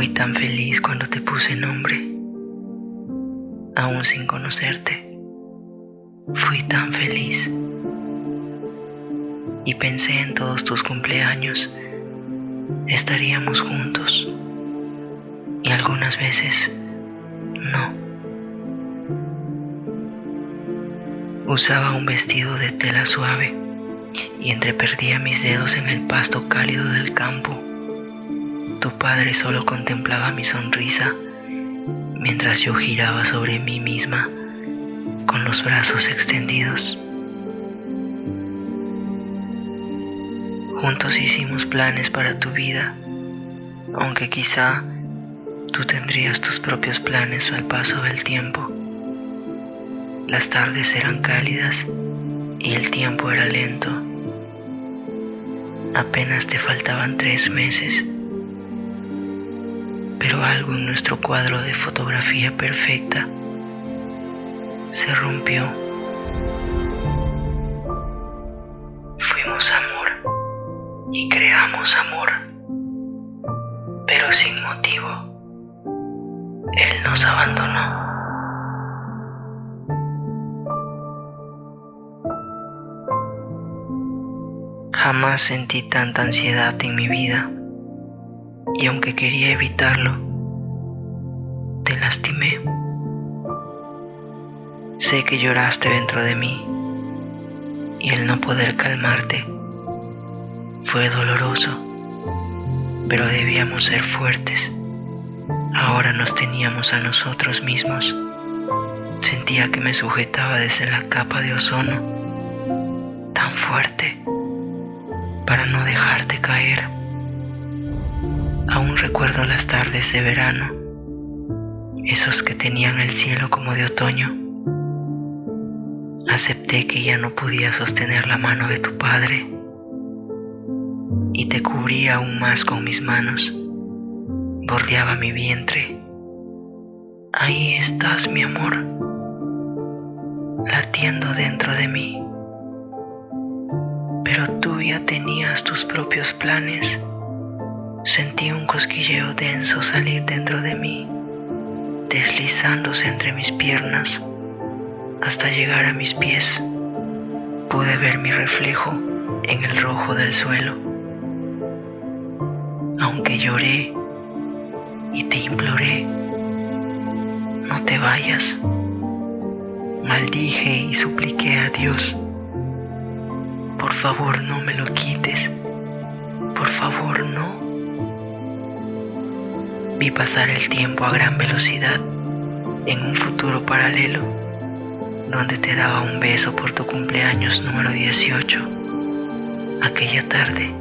fui tan feliz cuando te puse nombre, aún sin conocerte. Fui tan feliz. Y pensé en todos tus cumpleaños. Estaríamos juntos. Y algunas veces no. Usaba un vestido de tela suave y entreperdía mis dedos en el pasto cálido del campo. Padre solo contemplaba mi sonrisa mientras yo giraba sobre mí misma con los brazos extendidos. Juntos hicimos planes para tu vida, aunque quizá tú tendrías tus propios planes al paso del tiempo. Las tardes eran cálidas y el tiempo era lento. Apenas te faltaban tres meses, algo en nuestro cuadro de fotografía perfecta se rompió. Fuimos amor y creamos amor, pero sin motivo. Él nos abandonó. Jamás sentí tanta ansiedad en mi vida y aunque quería evitarlo, Sé que lloraste dentro de mí y el no poder calmarte fue doloroso, pero debíamos ser fuertes. Ahora nos teníamos a nosotros mismos. Sentía que me sujetaba desde la capa de ozono, tan fuerte para no dejarte caer. Aún recuerdo las tardes de verano, esos que tenían el cielo como de otoño. Acepté que ya no podía sostener la mano de tu padre y te cubrí aún más con mis manos. Bordeaba mi vientre. Ahí estás, mi amor, latiendo dentro de mí ya tenías tus propios planes. Sentí un cosquilleo denso salir dentro de mí, deslizándose entre mis piernas hasta llegar a mis pies. Pude ver mi reflejo en el rojo del suelo. Aunque lloré y te imploré, no te vayas. Maldije y supliqué a Dios por favor, no me lo quites. Por favor, no. Vi pasar el tiempo a gran velocidad en un futuro paralelo donde te daba un beso por tu cumpleaños número 18. Aquella tarde,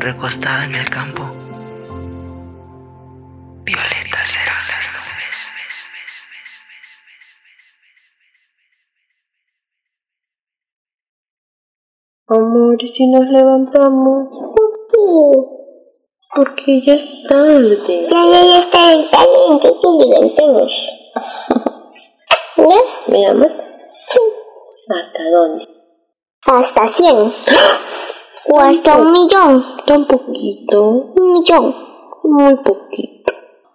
recostada en el campo, violetas eran las nubes. Amor, ¿y si nos levantamos? ¿Por qué? Porque ya es tarde. Ya, ya, ya está está bien, entonces levantemos. ¿Ves? Veamos. Sí. ¿Hasta dónde? Hasta 100. O hasta un millón. Tan poquito. Un millón. Muy poquito.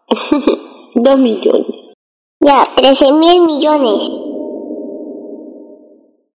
Dos millones. Ya, 13 mil millones.